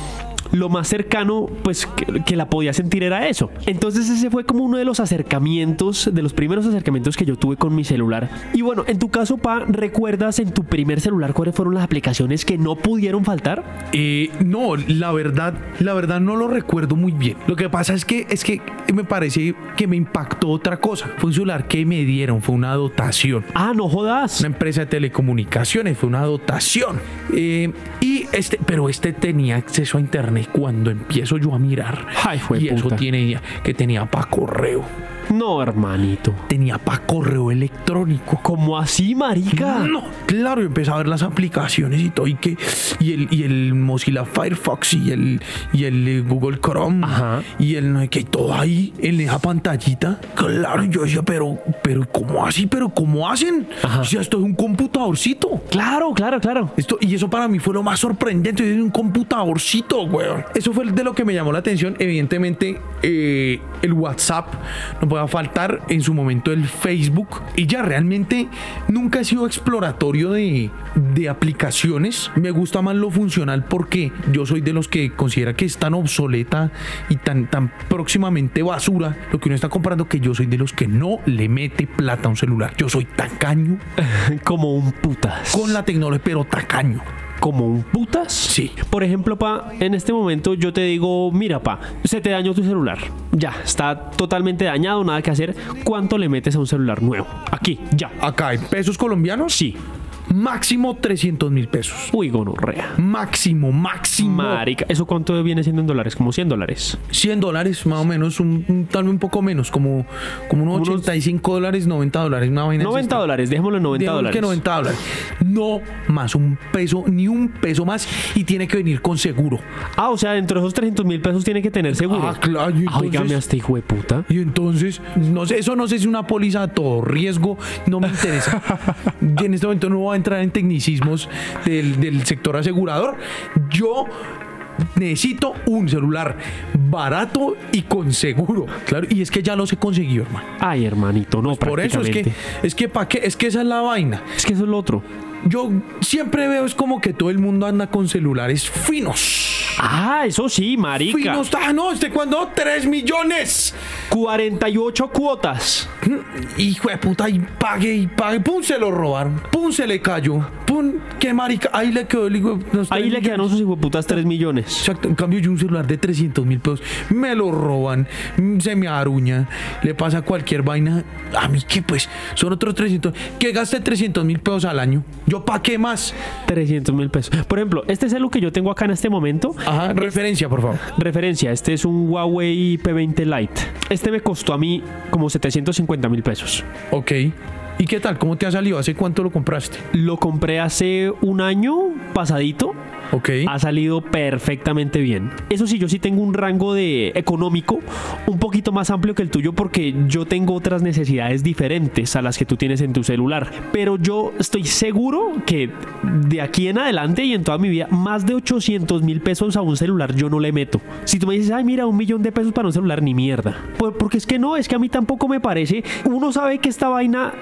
[SPEAKER 1] lo más cercano pues que, que la podía sentir era eso. Entonces ese fue como uno de los acercamientos, de los primeros acercamientos que yo tuve con mi celular. Y bueno, en tu caso, Pa, ¿recuerdas en tu primer celular cuáles fueron las aplicaciones que no pudieron faltar?
[SPEAKER 2] Eh, no, la verdad, la verdad no lo recuerdo muy bien. Lo que pasa es que es que me parece que me impactó otra cosa. Fue un celular que me dieron, fue una dotación.
[SPEAKER 1] Ah, no jodas.
[SPEAKER 2] Una empresa de telecomunicaciones, fue una dotación. Eh, y este, pero este tenía acceso a internet cuando empiezo yo a mirar.
[SPEAKER 1] Ay,
[SPEAKER 2] y eso tiene que tenía para correo.
[SPEAKER 1] No, hermanito.
[SPEAKER 2] tenía para correo electrónico.
[SPEAKER 1] ¿Cómo así, marica?
[SPEAKER 2] No, claro, yo empecé a ver las aplicaciones y todo, y que, y el, y el Mozilla Firefox y el, y el eh, Google Chrome
[SPEAKER 1] Ajá.
[SPEAKER 2] y el no sé qué, todo ahí en esa pantallita. Claro, yo decía, pero, pero, ¿cómo así? ¿Pero cómo hacen?
[SPEAKER 1] Ajá.
[SPEAKER 2] O sea, esto es un computadorcito.
[SPEAKER 1] Claro, claro, claro.
[SPEAKER 2] Esto, y eso para mí fue lo más sorprendente, es un computadorcito, weón. Eso fue de lo que me llamó la atención. Evidentemente, eh, el WhatsApp no puede faltar, en su momento el Facebook. Y ya realmente nunca he sido exploratorio de, de aplicaciones. Me gusta más lo funcional porque yo soy de los que considera que es tan obsoleta y tan, tan próximamente basura lo que uno está comprando que yo soy de los que no le mete plata a un celular. Yo soy tacaño
[SPEAKER 1] Como un putas.
[SPEAKER 2] con la tecnología, pero tacaño.
[SPEAKER 1] Como un putas.
[SPEAKER 2] Sí.
[SPEAKER 1] Por ejemplo, pa, en este momento yo te digo, mira, pa, se te dañó tu celular. Ya, está totalmente dañado, nada que hacer. ¿Cuánto le metes a un celular nuevo? Aquí, ya.
[SPEAKER 2] Acá en pesos colombianos,
[SPEAKER 1] Sí.
[SPEAKER 2] Máximo 300 mil pesos.
[SPEAKER 1] Uy, gonorrea.
[SPEAKER 2] Máximo, máximo.
[SPEAKER 1] Marica, ¿eso cuánto viene siendo en dólares? Como 100 dólares.
[SPEAKER 2] 100 dólares, más o menos, un, un- tal vez un poco menos, como, como unos
[SPEAKER 1] Unos-
[SPEAKER 2] 85 dólares, 90 dólares, una vaina. así
[SPEAKER 1] 90
[SPEAKER 2] está.
[SPEAKER 1] dólares, dejémoslo en 90
[SPEAKER 2] Digamos
[SPEAKER 1] dólares.
[SPEAKER 2] que 90 dólares. No más un peso, ni un peso más, y tiene que venir con seguro.
[SPEAKER 1] Ah, o sea, dentro de esos 300 mil pesos tiene que tener seguro.
[SPEAKER 2] Ah, claro,
[SPEAKER 1] Ah, Óigame a este hijo de puta.
[SPEAKER 2] Y entonces, no sé, eso no sé si una póliza a todo riesgo, no me interesa. Y en este momento no voy a entrar en tecnicismos del, del sector asegurador. Yo necesito un celular barato y con seguro. Claro, y es que ya los he conseguido, hermano.
[SPEAKER 1] Ay, hermanito, no,
[SPEAKER 2] Por eso es que, es que, ¿para qué? Es que esa es la vaina.
[SPEAKER 1] Es que eso es lo otro.
[SPEAKER 2] Yo siempre veo es como que todo el mundo anda con celulares finos.
[SPEAKER 1] Ah, eso sí, marica.
[SPEAKER 2] Finos, ah, no, este cuando 3 millones.
[SPEAKER 1] 48 cuotas.
[SPEAKER 2] Hijo de puta, y pague y pague. Pum, se lo robaron. Pum, se le cayó. Pum, qué marica. Ahí le quedó el hijo de-
[SPEAKER 1] Ahí
[SPEAKER 2] tres
[SPEAKER 1] le quedaron sus hijueputas 3 millones.
[SPEAKER 2] Exacto. En cambio, yo un celular de 300 mil pesos me lo roban, mm, se me aruña, le pasa cualquier vaina. A mí, que pues, son otros 300. Que gaste 300 mil pesos al año. ¿Yo pa' qué más?
[SPEAKER 1] 300 mil pesos. Por ejemplo, este celu que yo tengo acá en este momento,
[SPEAKER 2] Ajá, referencia, por favor.
[SPEAKER 1] referencia, este es un Huawei P20 Lite. Este me costó a mí como 750 mil pesos.
[SPEAKER 2] Ok. ¿Y qué tal? ¿Cómo te ha salido? ¿Hace cuánto lo compraste?
[SPEAKER 1] Lo compré hace un año pasadito.
[SPEAKER 2] Ok.
[SPEAKER 1] Ha salido perfectamente bien. Eso sí, yo sí tengo un rango de económico un poquito más amplio que el tuyo porque yo tengo otras necesidades diferentes a las que tú tienes en tu celular. Pero yo estoy seguro que de aquí en adelante y en toda mi vida, más de 800 mil pesos a un celular yo no le meto. Si tú me dices, ay, mira, un millón de pesos para un celular, ni mierda. Por- porque es que no, es que a mí tampoco me parece. Uno sabe que esta vaina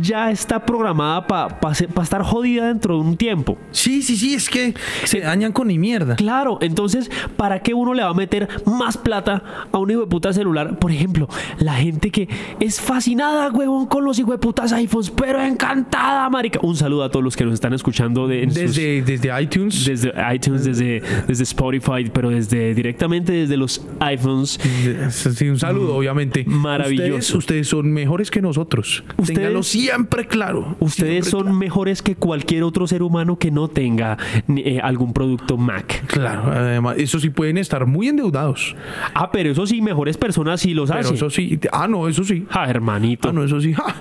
[SPEAKER 1] ya está programada para estar jodida dentro de un tiempo.
[SPEAKER 2] Sí, sí, sí, es que se dañan con ni mierda.
[SPEAKER 1] Claro, entonces, ¿para qué uno le va a meter más plata a un hijo de puta celular? Por ejemplo, la gente que es fascinada, huevón, con los hijo de putas iPhones, pero encantada, marica. Un saludo a todos los que nos están escuchando de, en sus-
[SPEAKER 2] Desde, desde iTunes.
[SPEAKER 1] desde iTunes, desde, desde Spotify, pero desde directamente desde los iPhones.
[SPEAKER 2] Sí, un saludo, obviamente.
[SPEAKER 1] Maravilloso.
[SPEAKER 2] Ustedes, ustedes son mejores que nosotros.
[SPEAKER 1] Ustedes-
[SPEAKER 2] siempre claro.
[SPEAKER 1] Ustedes
[SPEAKER 2] Siempre
[SPEAKER 1] son
[SPEAKER 2] claro.
[SPEAKER 1] mejores que cualquier otro ser humano que no tenga eh, algún producto Mac.
[SPEAKER 2] Claro, además, eso sí pueden estar muy endeudados.
[SPEAKER 1] Ah, pero eso sí, mejores personas sí los
[SPEAKER 2] Pero
[SPEAKER 1] hacen.
[SPEAKER 2] eso sí. Ah, no, eso sí.
[SPEAKER 1] Ah, hermanito.
[SPEAKER 2] Ah, no, eso sí. Ja,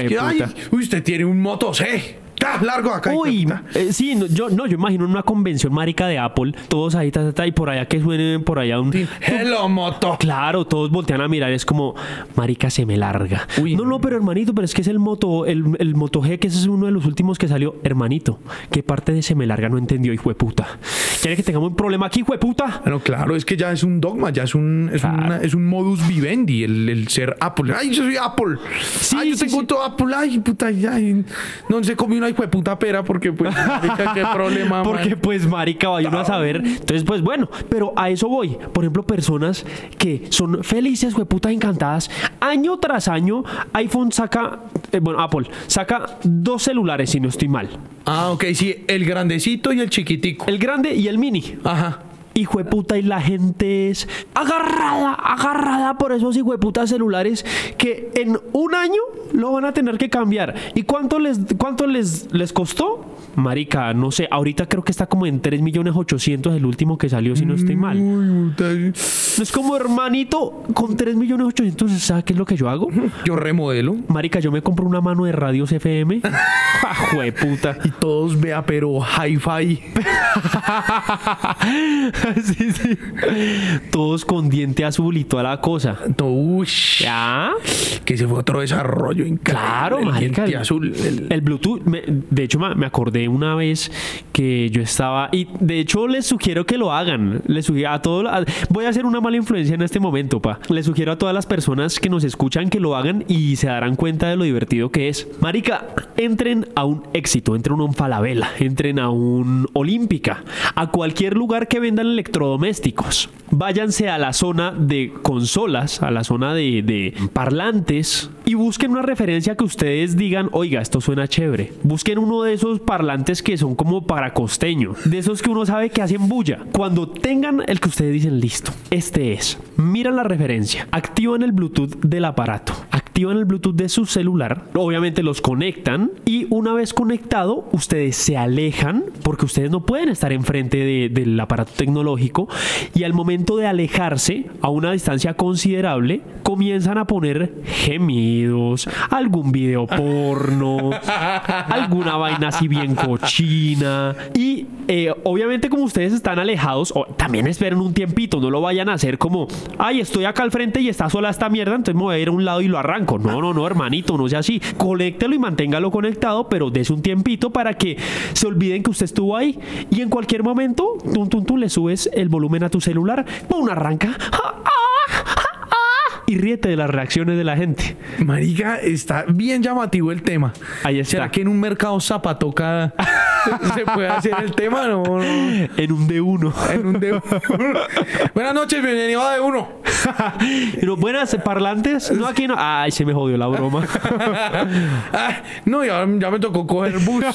[SPEAKER 2] es que, ay,
[SPEAKER 1] Jueputa.
[SPEAKER 2] usted tiene un Moto C. Largo acá.
[SPEAKER 1] Uy, eh, sí, no, yo, no, yo imagino una convención marica de Apple, todos ahí, ta, ta, ta, y por allá que suenen por allá un...
[SPEAKER 2] Sí, Hello, Moto.
[SPEAKER 1] Claro, todos voltean a mirar, es como, marica, se me larga.
[SPEAKER 2] Uy.
[SPEAKER 1] No, no, pero hermanito, pero es que es el Moto, el, el Moto G, que ese es uno de los últimos que salió. Hermanito, ¿qué parte de se me larga no entendió, hijo de puta? ¿Quiere que tengamos un problema aquí, hijo de puta?
[SPEAKER 2] Bueno, claro, es que ya es un dogma, ya es un, es
[SPEAKER 1] Claro.
[SPEAKER 2] una- es un modus vivendi el, el ser Apple. Ay, yo soy Apple.
[SPEAKER 1] Sí,
[SPEAKER 2] ay, yo
[SPEAKER 1] sí,
[SPEAKER 2] tengo todo Apple. Ay, puta, ya, ay, no se comió una hijo de puta pera porque, pues, marica, qué problema,
[SPEAKER 1] Porque
[SPEAKER 2] man.
[SPEAKER 1] pues marica vaya uno a saber. Entonces pues bueno, pero a eso voy. Por ejemplo, personas que son felices, putas encantadas. Año tras año, iPhone saca, eh, bueno, Apple saca dos celulares si no estoy mal.
[SPEAKER 2] Ah, ok, sí, el grandecito y el chiquitico.
[SPEAKER 1] El grande y el mini.
[SPEAKER 2] Ajá.
[SPEAKER 1] Hijo de puta, y la gente es agarrada, agarrada por esos hijo de puta celulares que en un año lo van a tener que cambiar. ¿Y cuánto les, cuánto les, les costó? Marica, no sé, ahorita creo que está como en 3 millones 800 el último que salió, si no estoy mal. Es como hermanito, con 3 millones 800, ¿sabes qué es lo que yo hago?
[SPEAKER 2] Yo remodelo
[SPEAKER 1] Marica, yo me compro una mano de radios FM. ¡Ah, jue puta!
[SPEAKER 2] y todos vea, pero hi-fi.
[SPEAKER 1] sí, sí. Todos con diente azul y toda la cosa.
[SPEAKER 2] Uy,
[SPEAKER 1] ¿Ya?
[SPEAKER 2] que se fue otro desarrollo increíble.
[SPEAKER 1] Claro,
[SPEAKER 2] el
[SPEAKER 1] marica.
[SPEAKER 2] diente
[SPEAKER 1] El,
[SPEAKER 2] azul. el-
[SPEAKER 1] el Bluetooth. me- de hecho, me acordé una vez que yo estaba. Y de hecho, les sugiero que lo hagan. Les sugiero a todos. voy a hacer una mala influencia en este momento, pa. Les sugiero a todas las personas que nos escuchan que lo hagan y se darán cuenta de lo divertido que es. Marica, entren a un éxito, entren a un Falabella, entren a un Olímpica, a cualquier lugar que vendan electrodomésticos. Váyanse a la zona de consolas, a la zona de, de parlantes y busquen una referencia que ustedes digan, oiga, esto suena chévere. Busquen uno de esos parlantes que son como para costeño, de esos que uno sabe que hacen bulla. Cuando tengan el que ustedes dicen, listo, este es. Miran la referencia, activan el Bluetooth del aparato, activan el Bluetooth de su celular, obviamente los conectan y una vez conectado, ustedes se alejan porque ustedes no pueden estar enfrente de- del aparato tecnológico y al momento de alejarse a una distancia considerable, comienzan a poner gemidos, algún video porno, alguna vaina así bien cochina y eh, obviamente como ustedes están alejados, o- también esperen un tiempito, no lo vayan a hacer como, ay, estoy acá al frente y está sola esta mierda, entonces me voy a ir a un lado y lo arranco. No, no, no, hermanito, no sea así. Conéctelo y manténgalo conectado, pero dese un tiempito para que se olviden que usted estuvo ahí y en cualquier momento, tum, tum, tum, le subes el volumen a tu celular, ¡pum! arranca. ¡Ja, ja, ah! Y ríete de las reacciones de la gente.
[SPEAKER 2] Marica, está bien llamativo el tema.
[SPEAKER 1] Ahí está.
[SPEAKER 2] ¿Será que en un mercado zapatoca se puede hacer el tema? No, no.
[SPEAKER 1] En un D1.
[SPEAKER 2] En un de Buenas noches, bienvenido a de uno.
[SPEAKER 1] Pero, Buenas, parlantes. No, aquí no. Ay, se me jodió la broma.
[SPEAKER 2] Ah, no, ya, ya me tocó coger bus.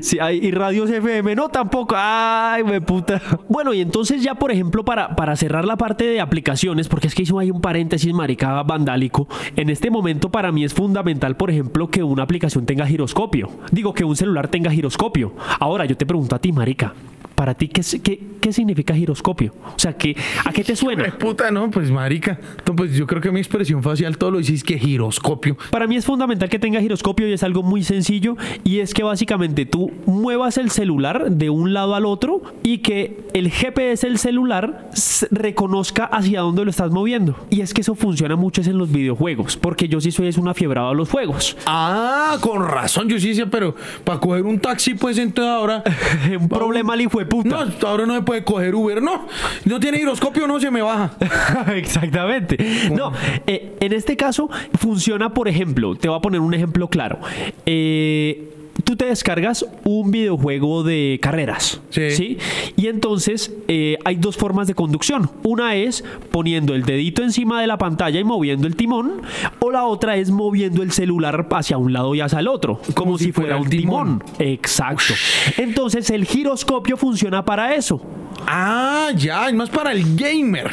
[SPEAKER 1] Sí, y radios FM, no tampoco. Ay, me puta. Bueno, y entonces ya, por ejemplo, para, para cerrar la parte de aplicaciones, porque es que hizo ahí un paréntesis maricada vandálico. En este momento, para mí es fundamental, por ejemplo, que una aplicación tenga giroscopio. Digo, que un celular tenga giroscopio. Ahora, yo te pregunto a ti, marica. Para ti, ¿qué, qué, qué significa giroscopio? O sea, ¿qué, ¿a qué te suena?
[SPEAKER 2] Puta, no, pues marica. No, pues yo creo que mi expresión facial todo lo dice es que giroscopio.
[SPEAKER 1] Para mí es fundamental que tenga giroscopio y es algo muy sencillo y es que básicamente tú muevas el celular de un lado al otro y que el GPS del celular reconozca hacia dónde lo estás moviendo. Y es que eso funciona mucho es en los videojuegos, porque yo sí soy es un afiebrado a los juegos.
[SPEAKER 2] Ah, con razón, yo sí decía, pero para coger un taxi, pues entonces ahora.
[SPEAKER 1] un problema al hijo de puta.
[SPEAKER 2] No, ahora no se puede coger Uber, no. No tiene giroscopio, no se me baja.
[SPEAKER 1] Exactamente. No, eh, en este caso funciona, por ejemplo, te voy a poner un ejemplo claro. Eh, tú te descargas un videojuego de carreras.
[SPEAKER 2] Sí.
[SPEAKER 1] Y entonces eh, hay dos formas de conducción. Una es poniendo el dedito encima de la pantalla y moviendo el timón. O la otra es moviendo el celular hacia un lado y hacia el otro. Como, si, fuera, un timón.
[SPEAKER 2] timón.
[SPEAKER 1] Exacto. Entonces el giroscopio funciona para eso.
[SPEAKER 2] Ah, ya, es más para el gamer.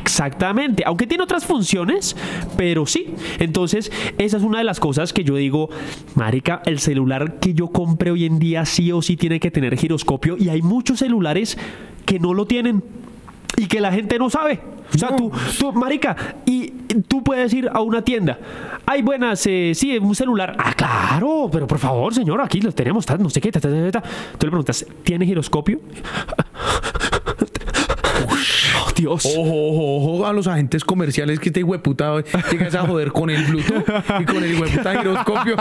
[SPEAKER 1] Exactamente, aunque tiene otras funciones, pero sí. Entonces, esa es una de las cosas que yo digo, marica, el celular que yo compre hoy en día sí o sí tiene que tener giroscopio y hay muchos celulares que no lo tienen y que la gente no sabe. O sea,
[SPEAKER 2] No.
[SPEAKER 1] tú, tú, marica, y tú puedes ir a una tienda. Ay, buenas, eh, sí, un celular. Ah, claro, pero por favor, señor, aquí lo tenemos, no sé qué, ta, ta, ta, ta. Tú le preguntas, ¿tiene giroscopio? Dios.
[SPEAKER 2] Ojo, ojo, ojo a los agentes comerciales que este hueputa llegas a joder con el Bluetooth y con el hueputa giroscopio.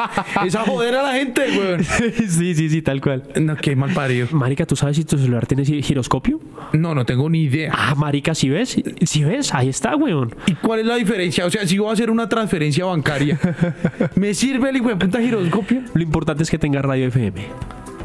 [SPEAKER 2] Es a joder a la gente, weón.
[SPEAKER 1] sí, sí, sí, tal cual.
[SPEAKER 2] No, qué mal parido.
[SPEAKER 1] Marica, ¿tú sabes si tu celular tiene gi- giroscopio?
[SPEAKER 2] No, no tengo ni idea.
[SPEAKER 1] Ah, marica, si ves, si ves, ahí está, weón.
[SPEAKER 2] ¿Y cuál es la diferencia? O sea, si voy a hacer una transferencia bancaria, ¿me sirve el hueputa giroscopio?
[SPEAKER 1] Lo importante es que tenga radio FM.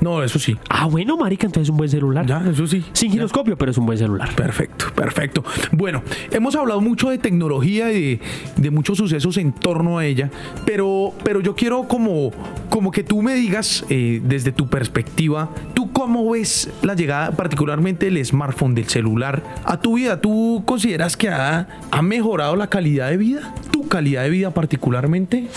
[SPEAKER 2] No, eso sí.
[SPEAKER 1] Ah, bueno, marica, entonces es un buen celular.
[SPEAKER 2] Ya, eso sí.
[SPEAKER 1] Sin giroscopio, pero es un buen celular.
[SPEAKER 2] Perfecto, perfecto. Bueno, hemos hablado mucho de tecnología y de, de muchos sucesos en torno a ella, pero, pero yo quiero como, como que tú me digas eh, desde tu perspectiva, ¿tú cómo ves la llegada particularmente del smartphone, del celular a tu vida? ¿Tú consideras que ha, ha mejorado la calidad de vida? ¿Tu calidad de vida particularmente?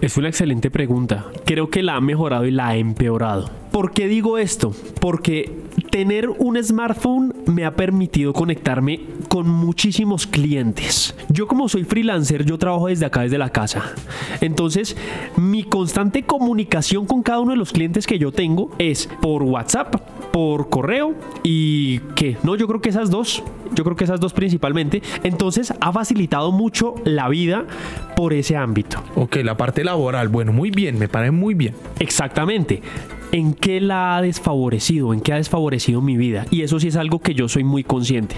[SPEAKER 1] Es una excelente pregunta. Creo que la ha mejorado y la ha empeorado. ¿Por qué digo esto? Porque tener un smartphone me ha permitido conectarme con muchísimos clientes. Yo como soy freelancer, yo trabajo desde acá, desde la casa. Entonces, mi constante comunicación con cada uno de los clientes que yo tengo es por WhatsApp, por correo y qué. No, yo creo que esas dos, yo creo que esas dos principalmente. Entonces, ha facilitado mucho la vida por ese ámbito.
[SPEAKER 2] Ok, la parte laboral, bueno, muy bien, me parece muy bien.
[SPEAKER 1] Exactamente. ¿En qué la ha desfavorecido? ¿En qué ha desfavorecido mi vida? Y eso sí es algo que yo soy muy consciente.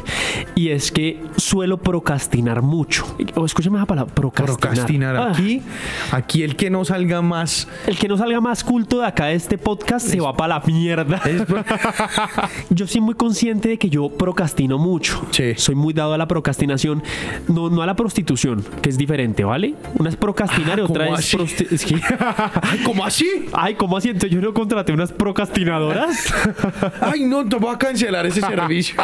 [SPEAKER 1] Y es que suelo procrastinar mucho. O escúchame esa palabra, procrastinar.
[SPEAKER 2] Procrastinar
[SPEAKER 1] Ah,
[SPEAKER 2] aquí, aquí el que no salga más
[SPEAKER 1] el que no salga más culto de acá de este podcast se va para la mierda.
[SPEAKER 2] es
[SPEAKER 1] Yo soy muy consciente de que yo procrastino mucho.
[SPEAKER 2] Sí.
[SPEAKER 1] Soy muy dado a la procrastinación, no, no a la prostitución, que es diferente, ¿vale? Una es procrastinar y
[SPEAKER 2] Ah,
[SPEAKER 1] otra
[SPEAKER 2] ¿cómo
[SPEAKER 1] es
[SPEAKER 2] así?
[SPEAKER 1] prosti- es que-
[SPEAKER 2] Ay, ¿cómo así?
[SPEAKER 1] Ay, ¿cómo así? Entonces yo no contraté unas procrastinadoras.
[SPEAKER 2] Ay, no, te voy a cancelar ese servicio.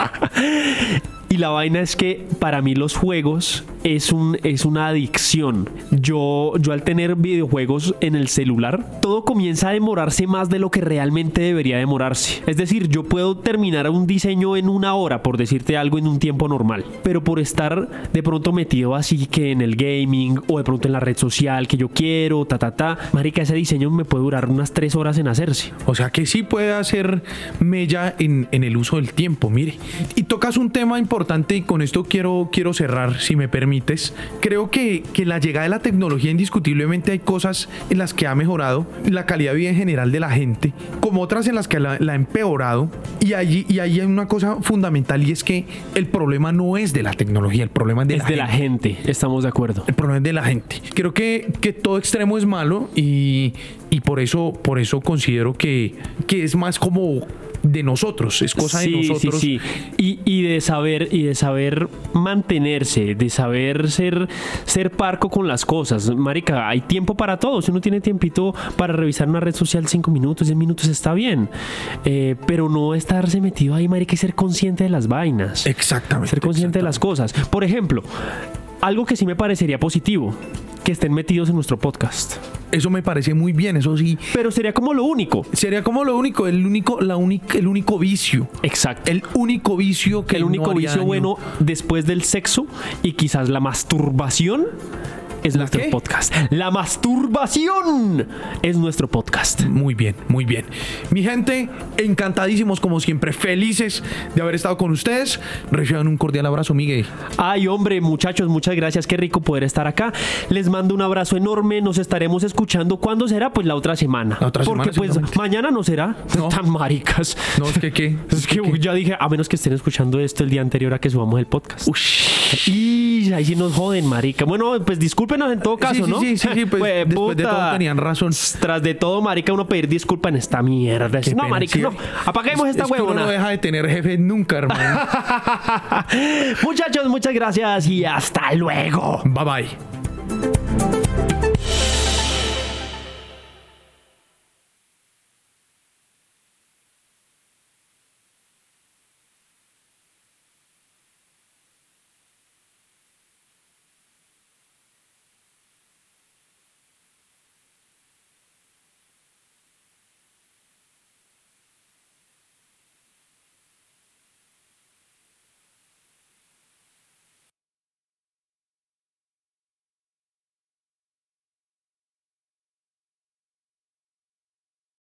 [SPEAKER 1] Y la vaina es que para mí los juegos es, un, es una adicción. Yo, yo al tener videojuegos en el celular, todo comienza a demorarse más de lo que realmente debería demorarse. Es decir, yo puedo terminar un diseño en una hora, por decirte algo, en un tiempo normal. Pero por estar de pronto metido así que en el gaming o de pronto en la red social que yo quiero, ta, ta, ta, marica, ese diseño me puede durar unas tres horas en hacerse.
[SPEAKER 2] O sea que sí puede hacer mella en, en el uso del tiempo, mire. Y tocas un tema importante y con esto quiero, quiero cerrar, si me permites. Creo que, que la llegada de la tecnología indiscutiblemente hay cosas en las que ha mejorado la calidad de vida en general de la gente, como otras en las que la, la ha empeorado. Y allí, y ahí hay una cosa fundamental y es que el problema no es de la tecnología, el problema es de,
[SPEAKER 1] Es
[SPEAKER 2] la,
[SPEAKER 1] de la
[SPEAKER 2] gente.
[SPEAKER 1] gente, estamos de acuerdo.
[SPEAKER 2] El problema es de la gente. Creo que, que todo extremo es malo y, y por eso, por eso considero que, que es más como de nosotros, es cosa de nosotros.
[SPEAKER 1] Sí, sí, Y, y de saber, y de saber mantenerse, de saber ser, ser parco con las cosas. Marica, hay tiempo para todo. Si uno tiene tiempito para revisar una red social, cinco minutos, 10 minutos está bien. Eh, pero no estarse metido ahí, marica, y ser consciente de las vainas.
[SPEAKER 2] Exactamente.
[SPEAKER 1] Ser consciente de las cosas. Por ejemplo, algo que sí me parecería positivo, que estén metidos en nuestro podcast.
[SPEAKER 2] Eso me parece muy bien, eso sí.
[SPEAKER 1] Pero sería como lo único.
[SPEAKER 2] Sería como lo único, el único, la única, el único vicio.
[SPEAKER 1] Exacto.
[SPEAKER 2] El único vicio que
[SPEAKER 1] el único vicio
[SPEAKER 2] daño.
[SPEAKER 1] bueno después del sexo y quizás la masturbación es
[SPEAKER 2] ¿La
[SPEAKER 1] nuestro
[SPEAKER 2] qué?
[SPEAKER 1] podcast. La masturbación es nuestro podcast.
[SPEAKER 2] Muy bien, muy bien. Mi gente, encantadísimos como siempre, felices de haber estado con ustedes. Reciban un cordial abrazo, Miguel.
[SPEAKER 1] Ay, hombre, muchachos, muchas gracias. Qué rico poder estar acá. Les mando un abrazo enorme. Nos estaremos escuchando. ¿Cuándo será? Pues la otra semana.
[SPEAKER 2] La otra
[SPEAKER 1] Porque
[SPEAKER 2] semana,
[SPEAKER 1] pues mañana no será.
[SPEAKER 2] No.
[SPEAKER 1] Tan maricas.
[SPEAKER 2] No, es que qué.
[SPEAKER 1] Es que ya dije, a menos que estén escuchando esto el día anterior a que subamos el podcast. Y ahí sí nos joden, marica. Bueno, pues discúlpenos en todo caso,
[SPEAKER 2] sí,
[SPEAKER 1] ¿no?
[SPEAKER 2] sí, sí, sí, pues, después de todo tenían razón.
[SPEAKER 1] Tras de todo, marica, uno pedir disculpa en esta mierda.
[SPEAKER 2] Qué
[SPEAKER 1] no,
[SPEAKER 2] pena,
[SPEAKER 1] marica, no. Apaguemos esta
[SPEAKER 2] es que uno
[SPEAKER 1] huevona.
[SPEAKER 2] no deja de tener jefe nunca, hermano.
[SPEAKER 1] Muchachos, muchas gracias y hasta luego.
[SPEAKER 2] bye bye.